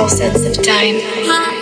all sense of time.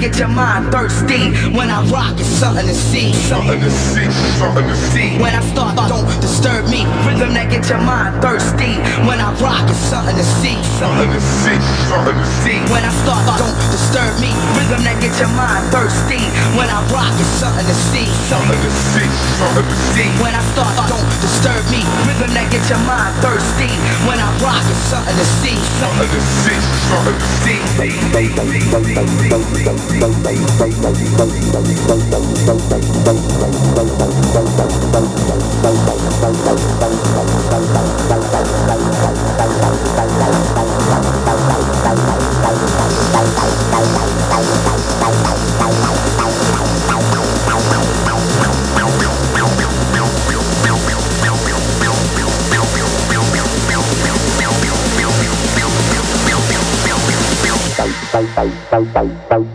Get your mind thirsty. When I rock, it's something to see. Something to see, something to see. When I start, don't disturb me. Rhythm that gets your mind thirsty. When I rock, it's something to see. Something to see, something to see. When I start, don't disturb me. Rhythm that gets your mind thirsty. When I rock, it's something to see. Something to see, something to see. When I start, don't disturb me. Rhythm that gets your mind thirsty. When I rock, it's something to see. Something to see, something to see. Something to see. bye bye bye bye bye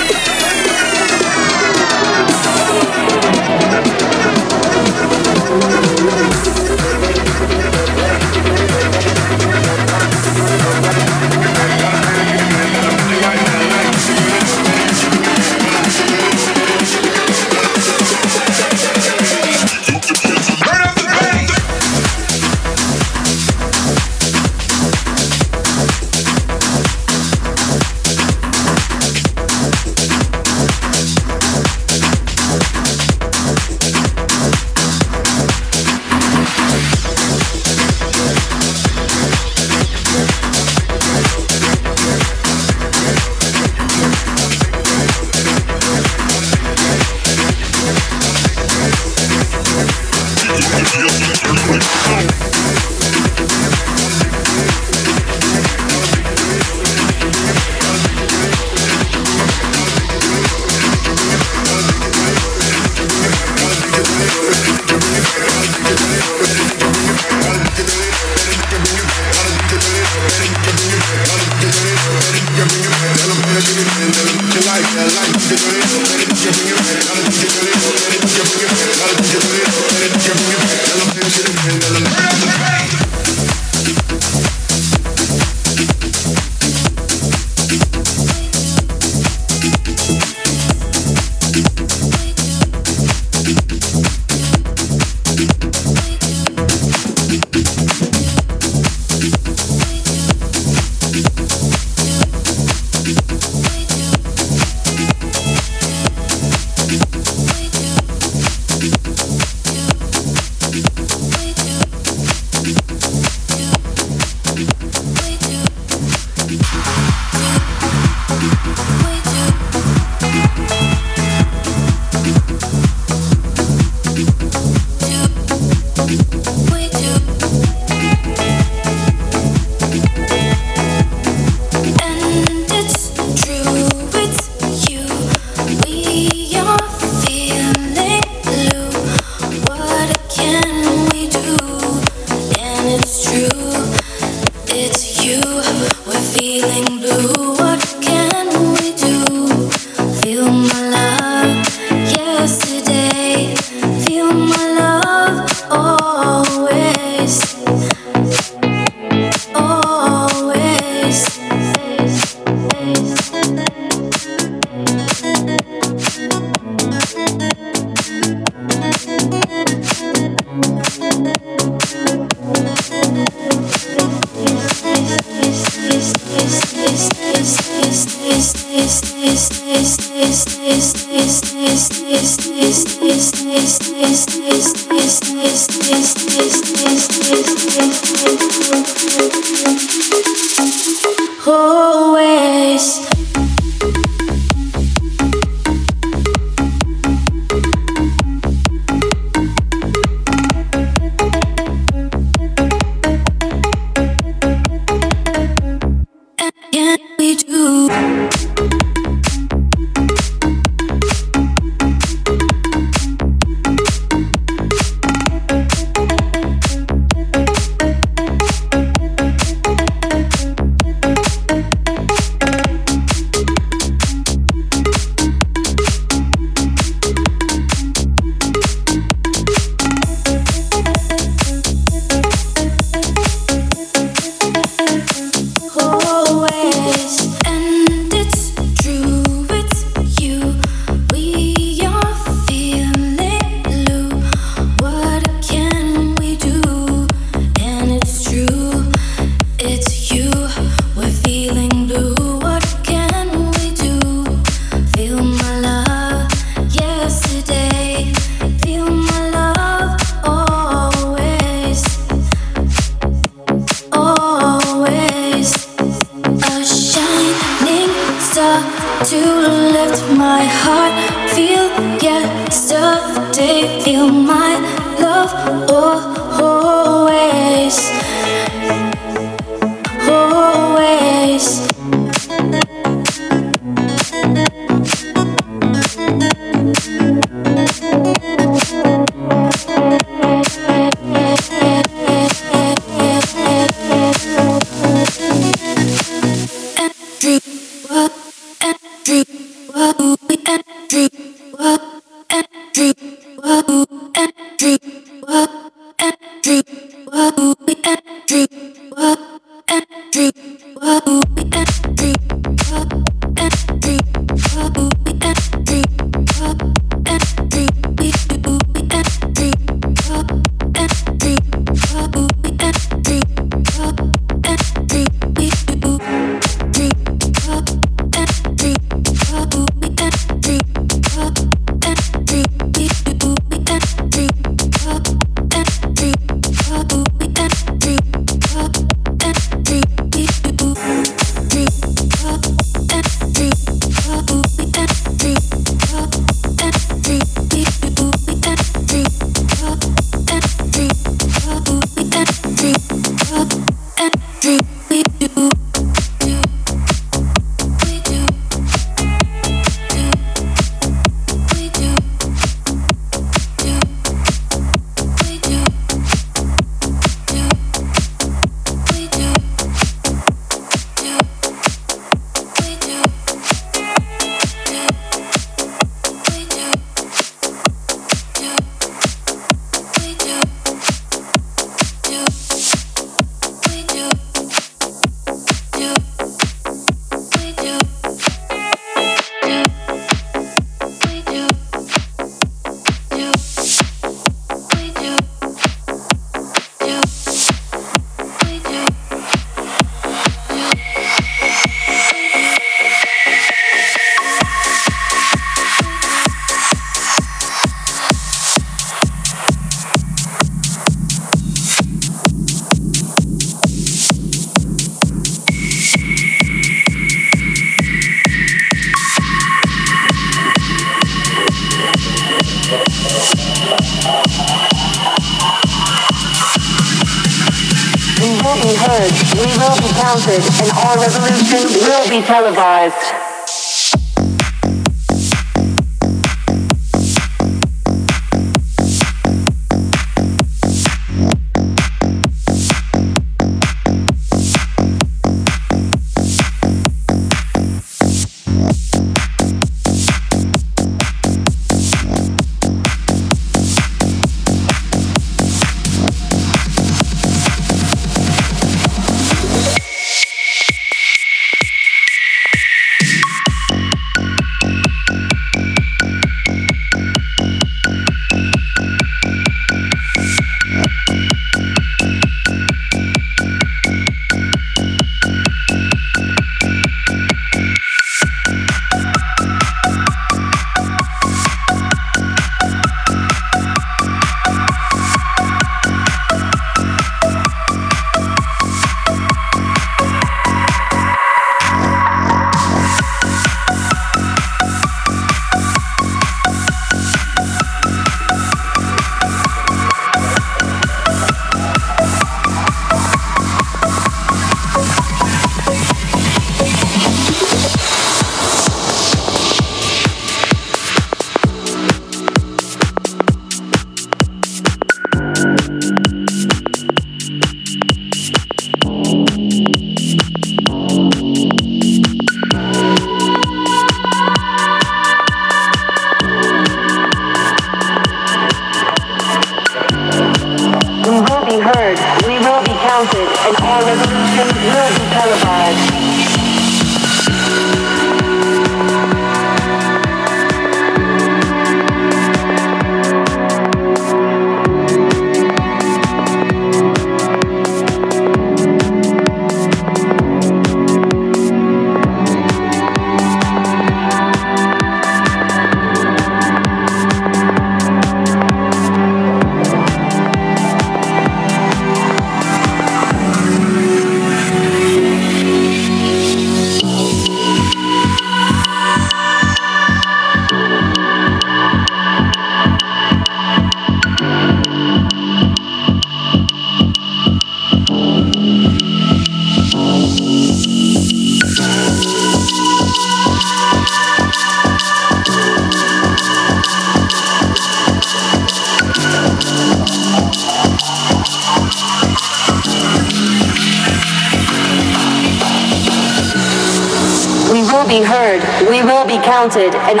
and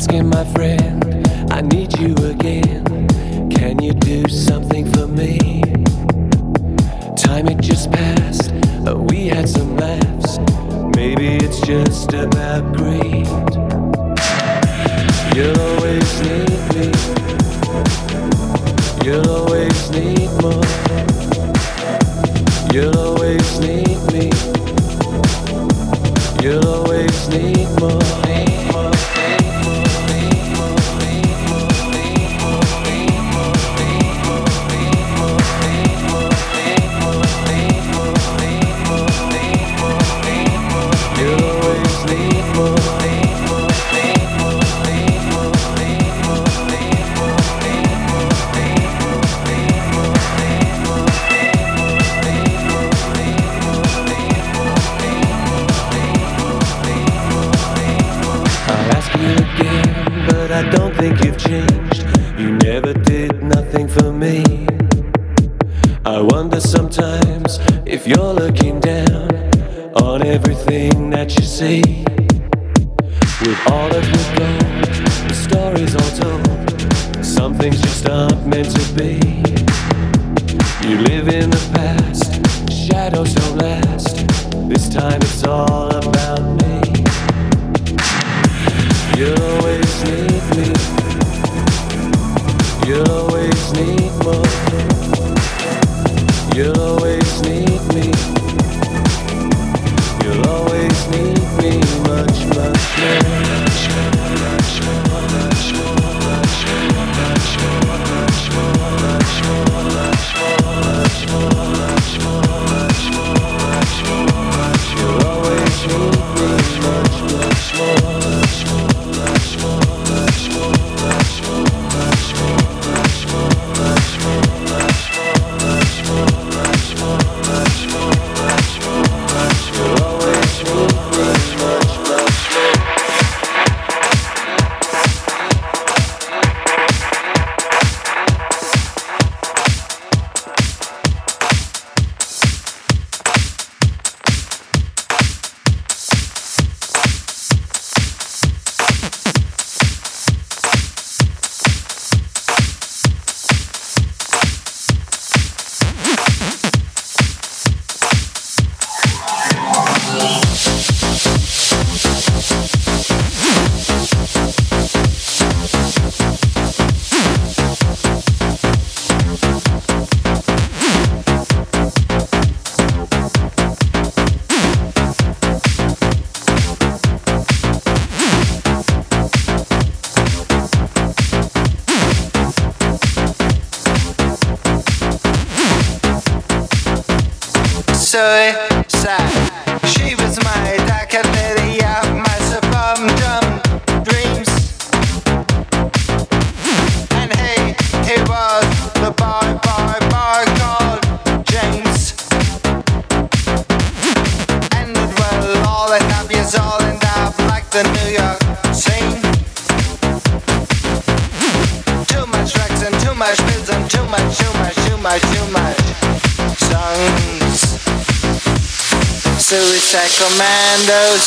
asking my friend.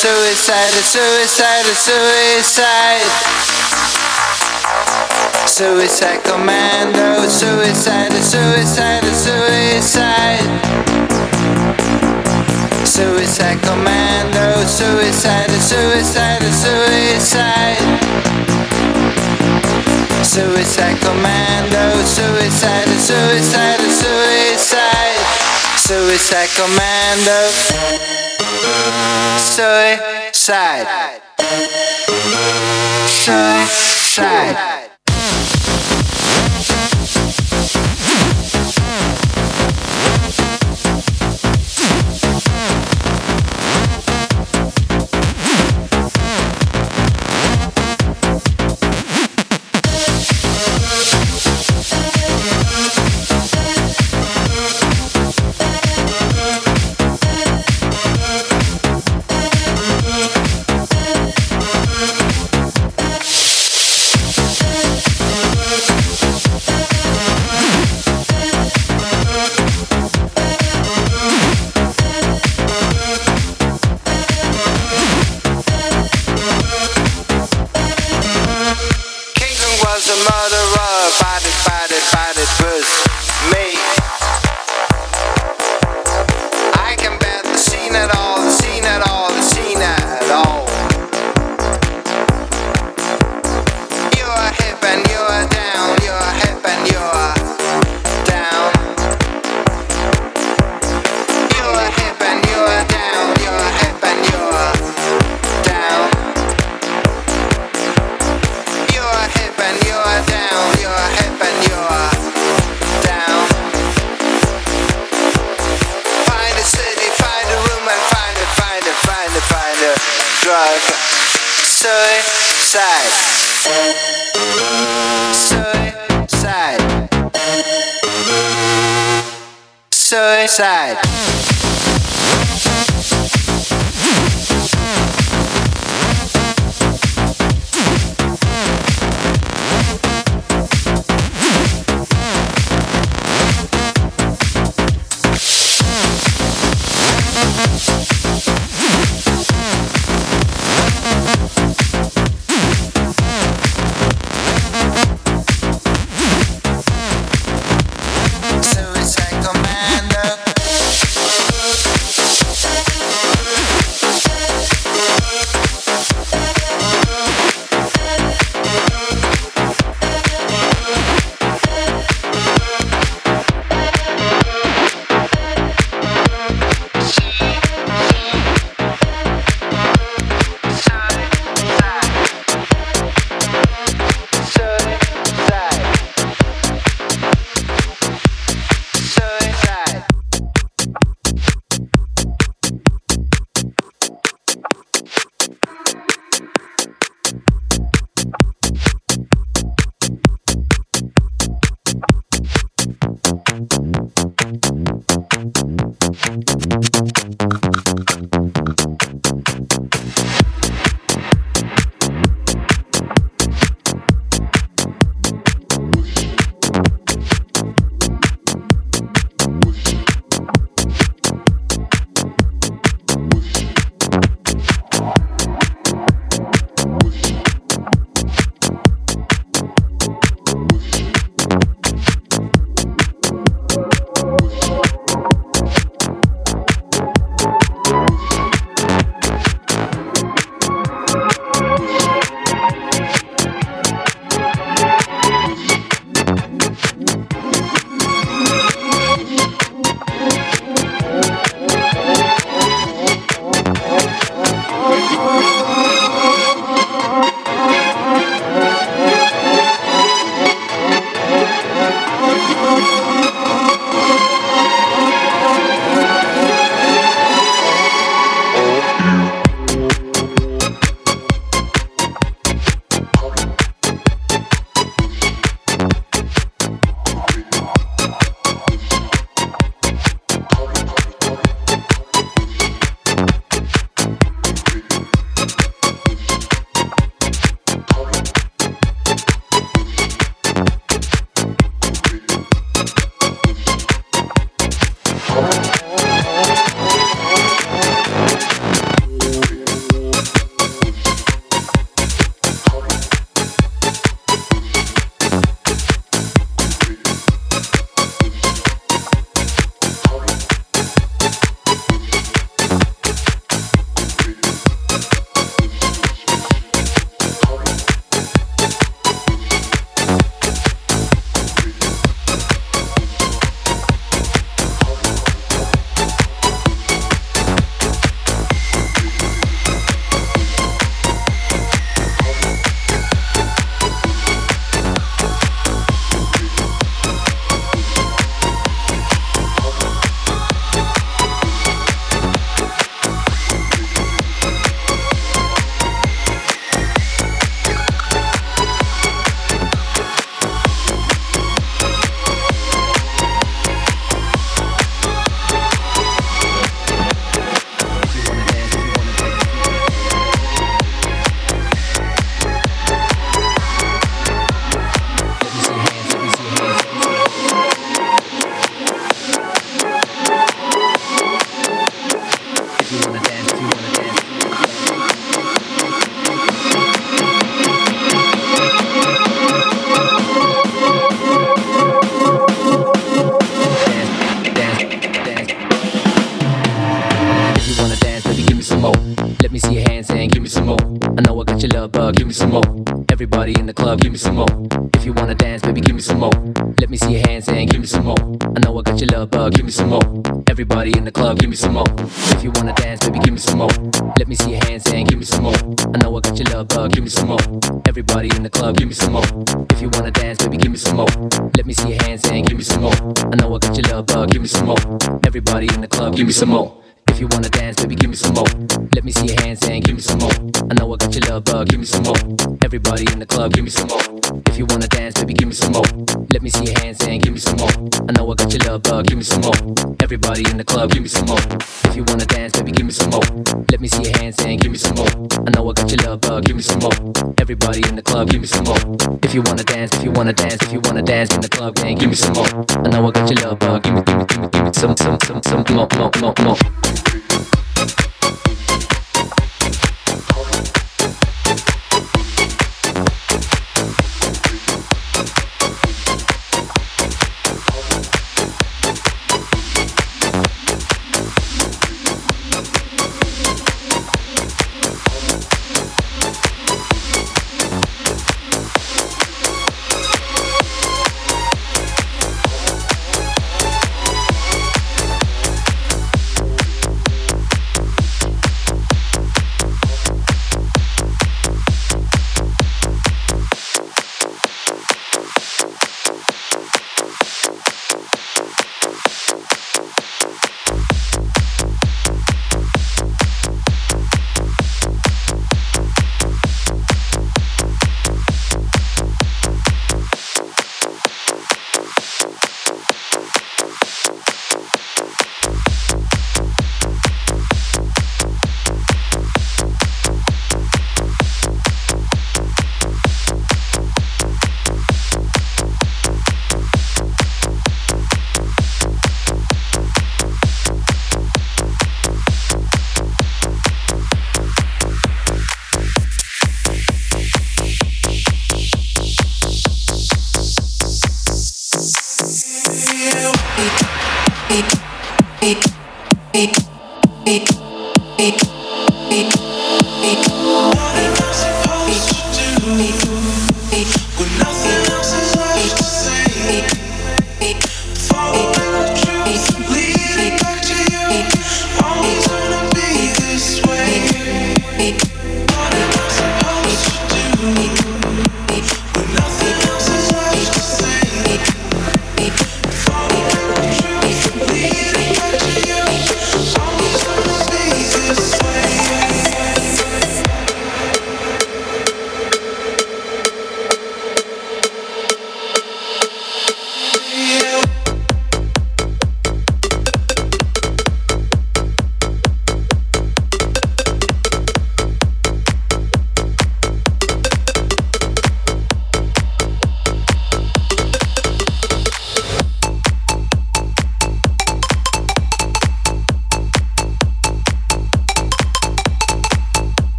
suicide, a suicide, a suicide. Suicide commando, suicide, a suicide, a suicide. Suicide commando, suicide, a suicide, a suicide. Suicide commando, suicide, a suicide, a suicide. Suicide commando. Suicide. Suicide.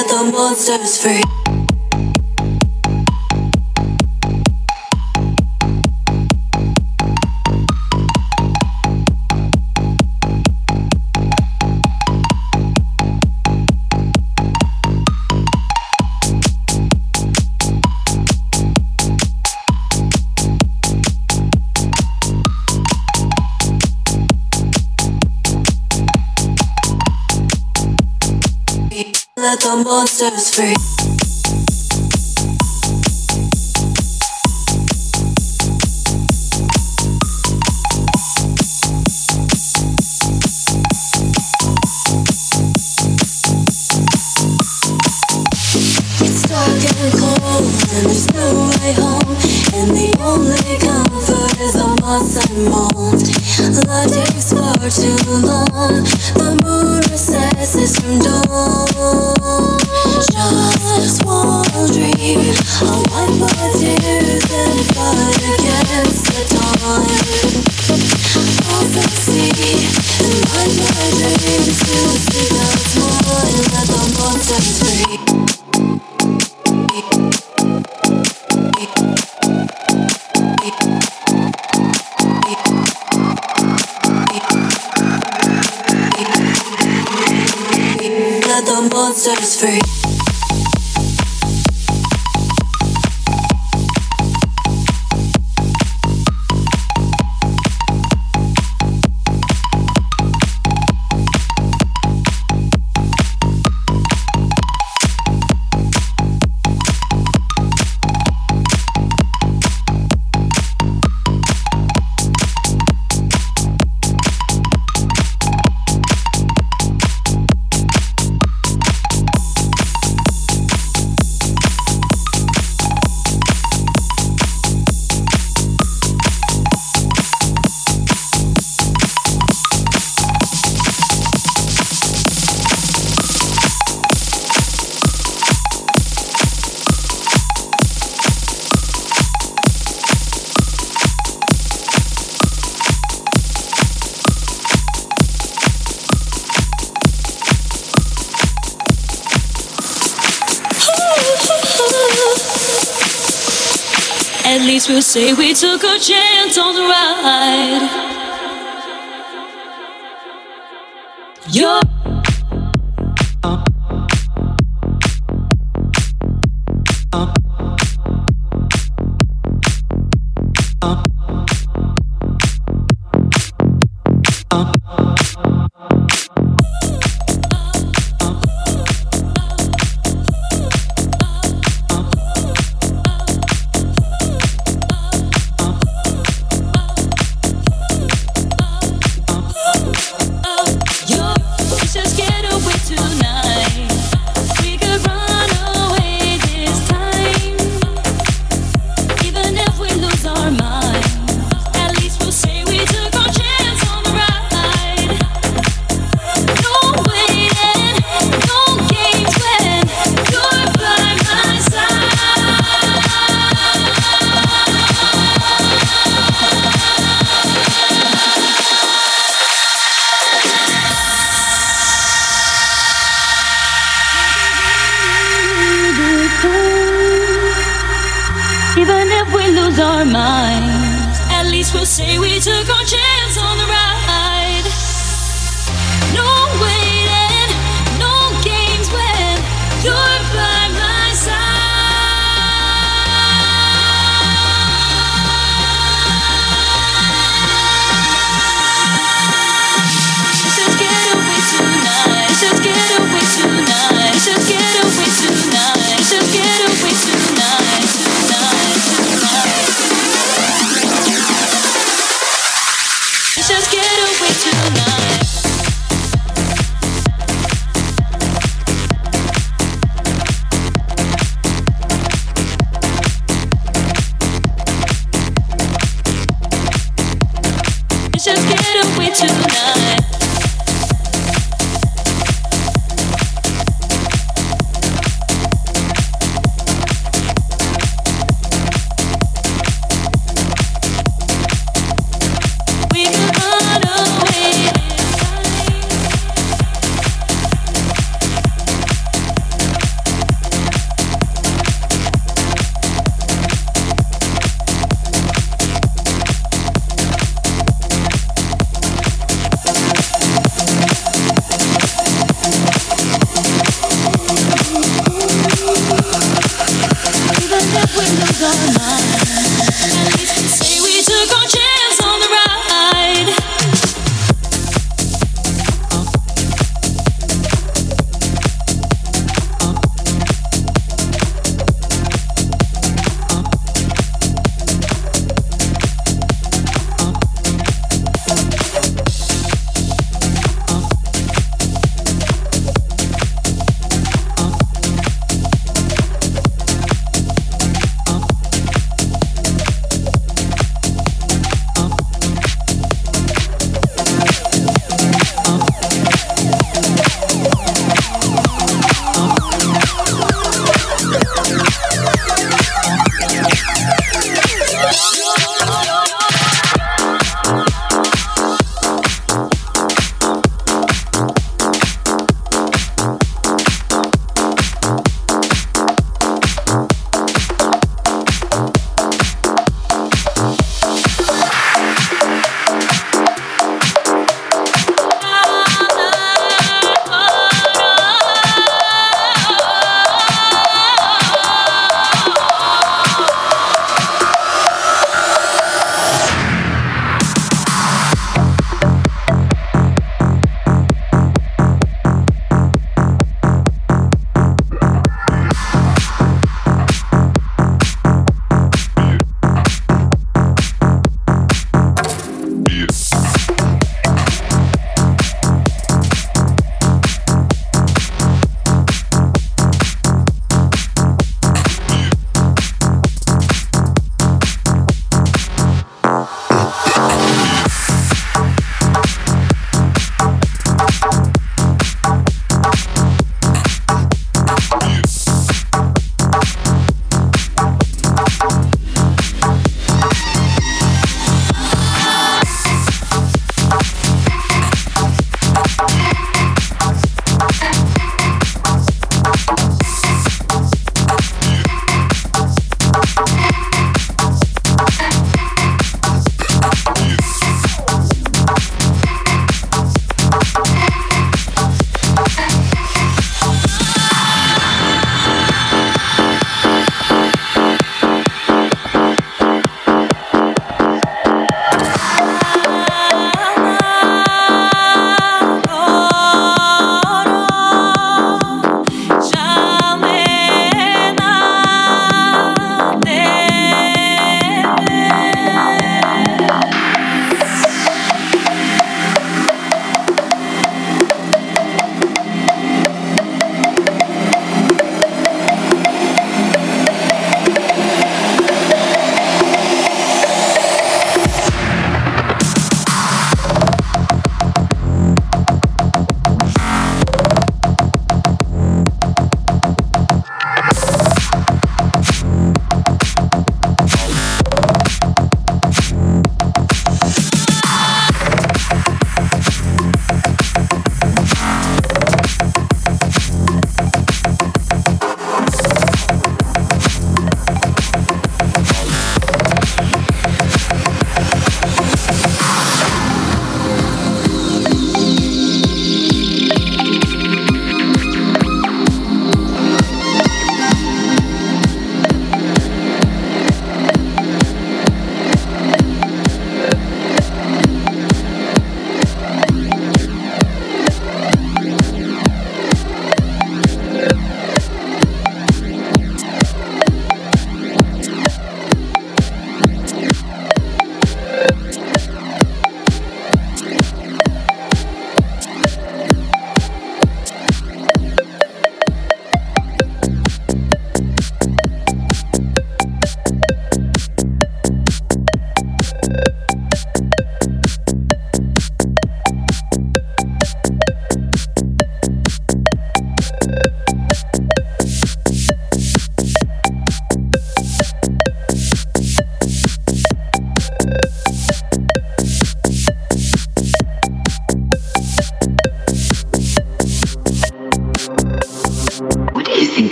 Let the monsters free. The monsters free. It's dark and cold, and there's no way home. And the only comfort is moss and mold. Life takes far too long. The moon recesses from dawn. Just one dream. I'll my tears and fight against the time. I'll succeed and find my dreams to speak out mine. Let the monsters free. The monsters free. Say we took a chance on the ride.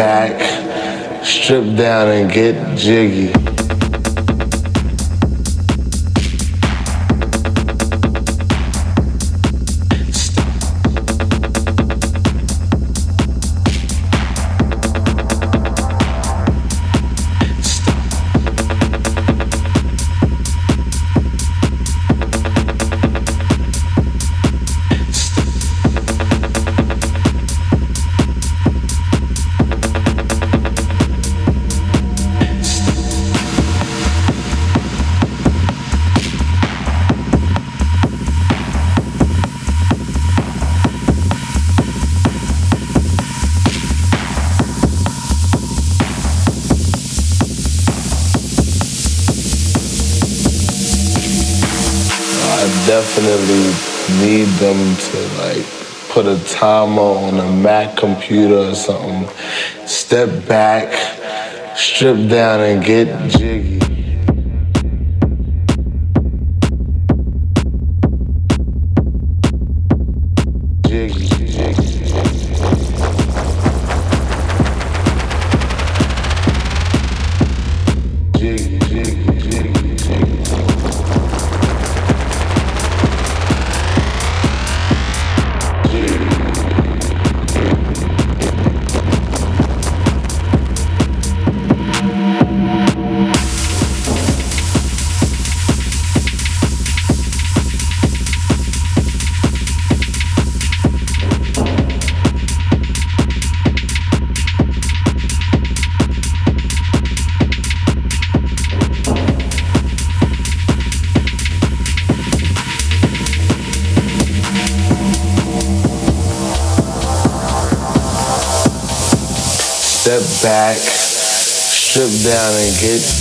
Back, strip down and get jiggy. Timer on a Mac computer or something. Step back, strip down and get jiggy. Jiggy, back, strip down and get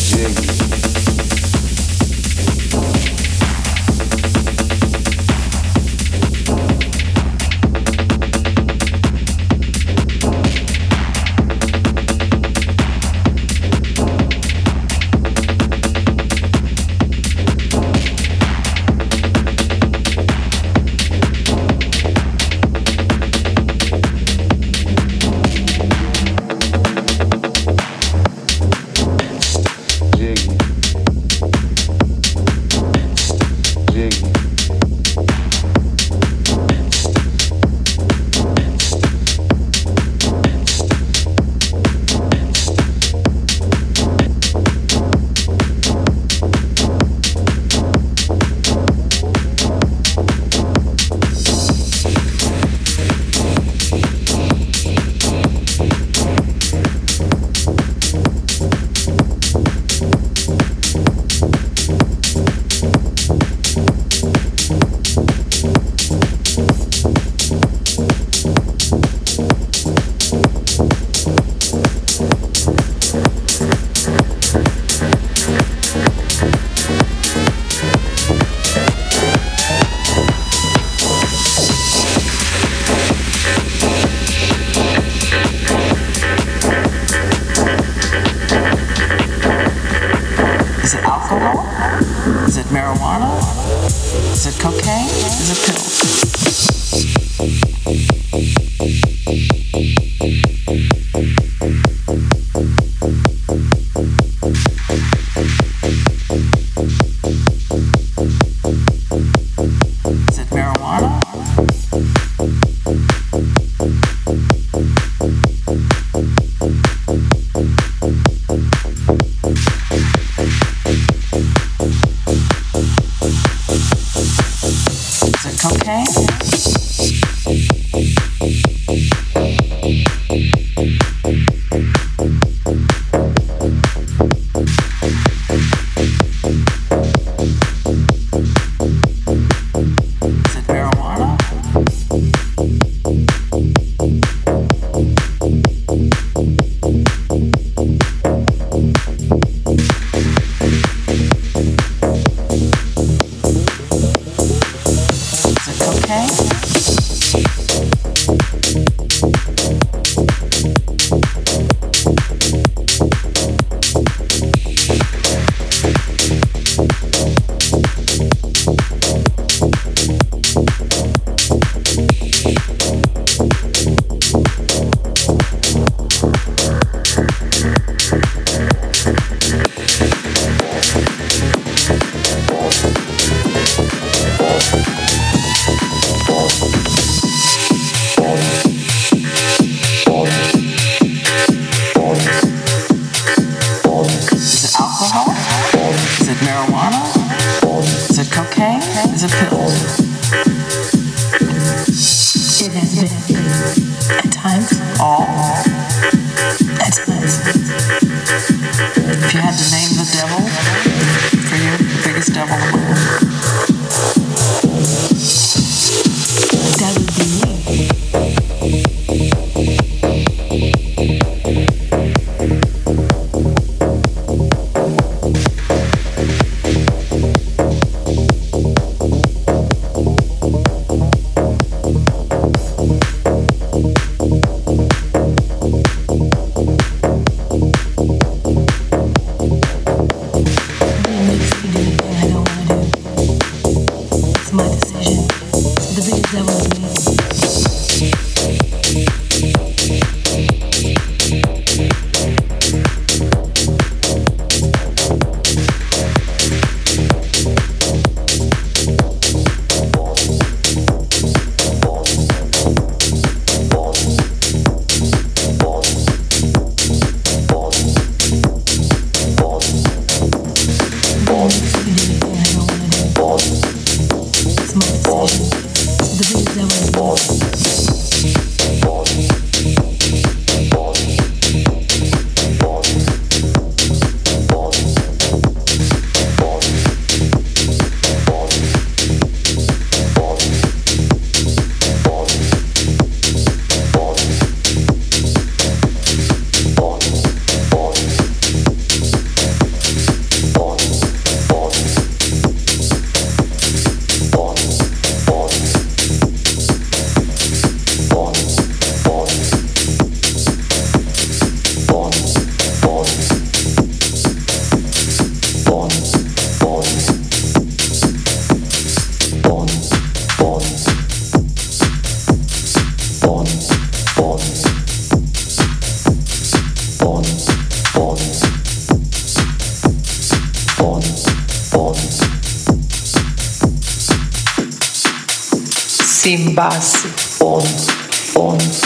sem base, bônus, bônus.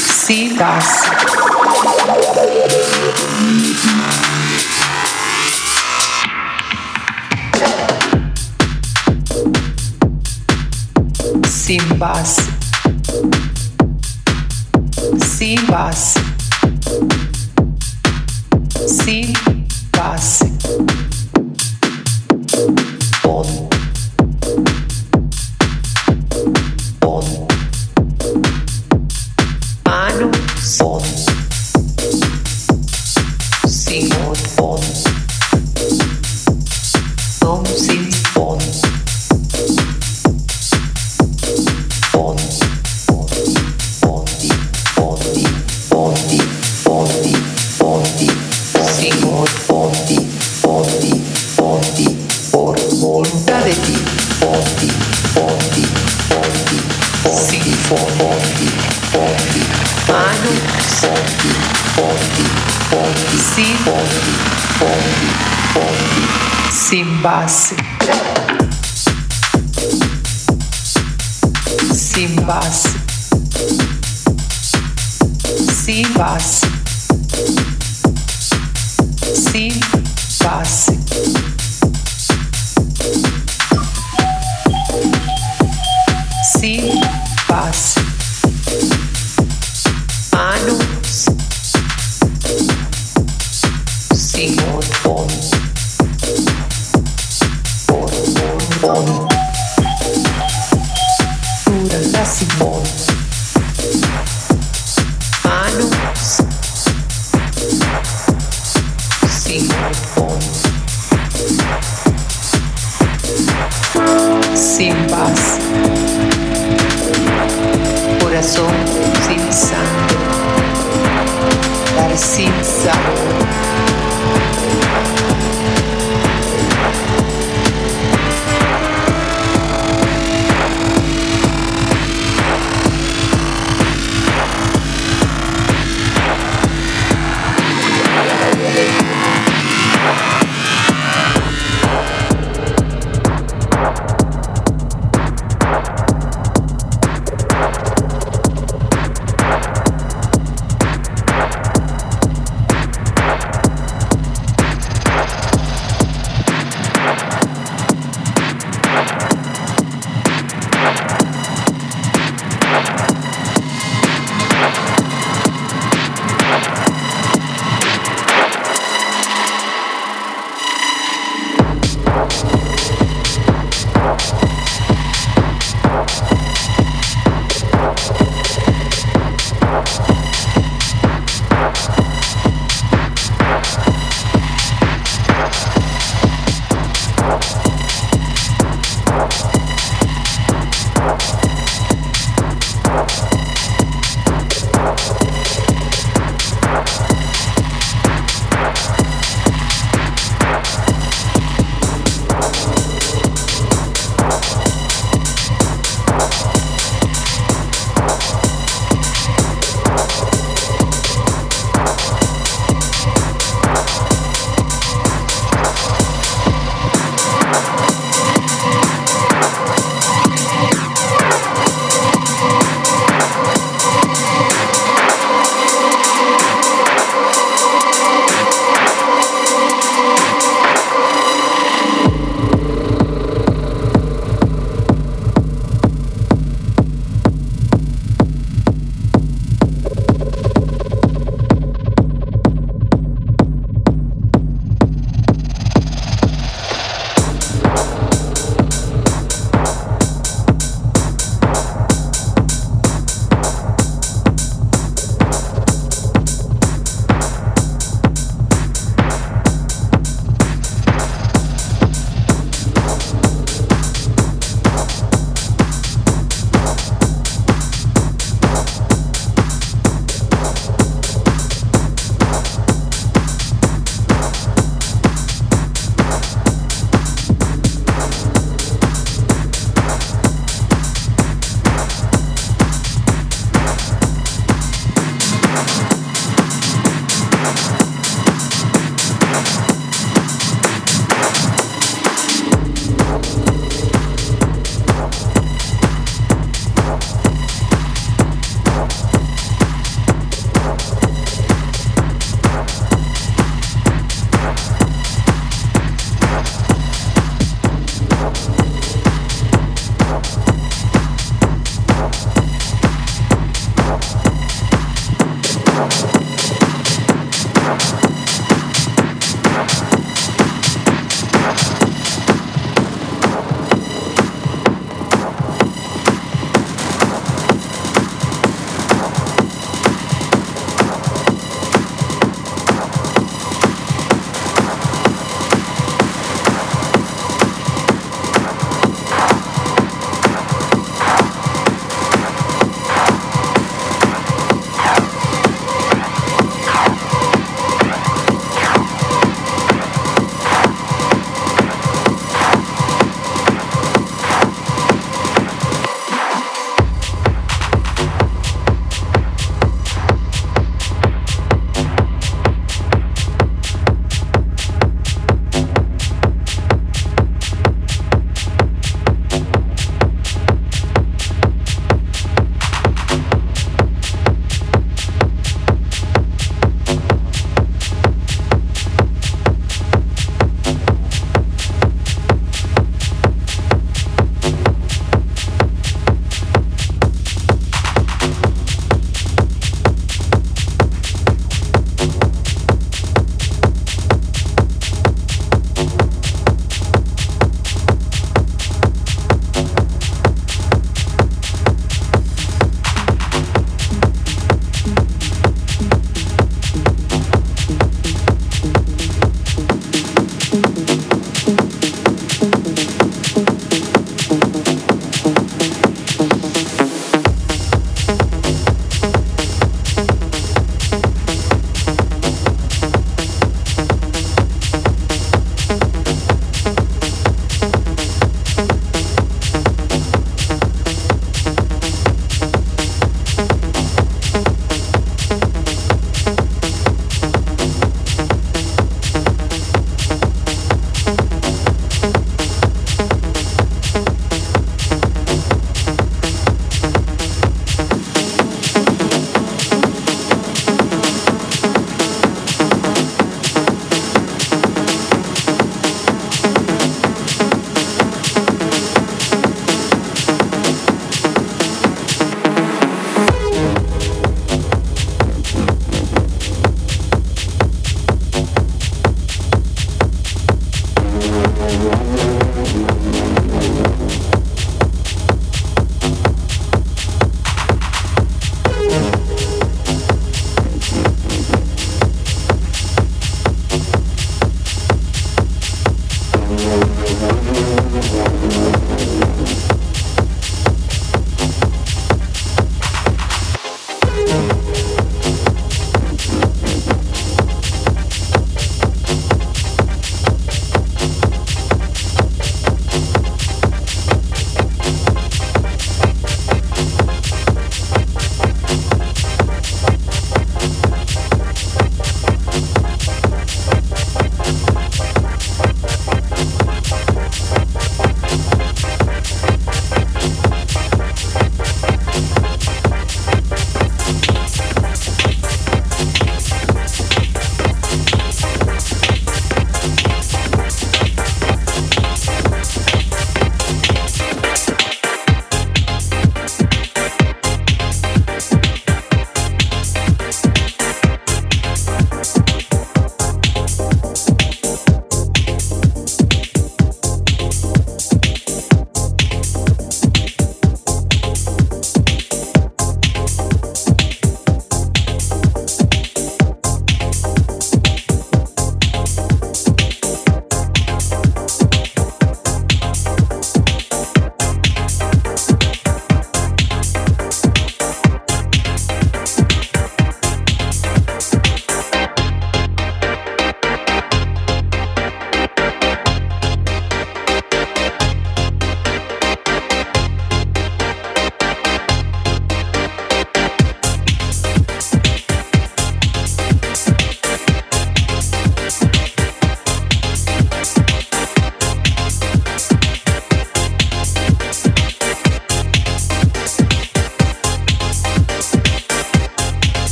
Se base. Sem base. Sem base.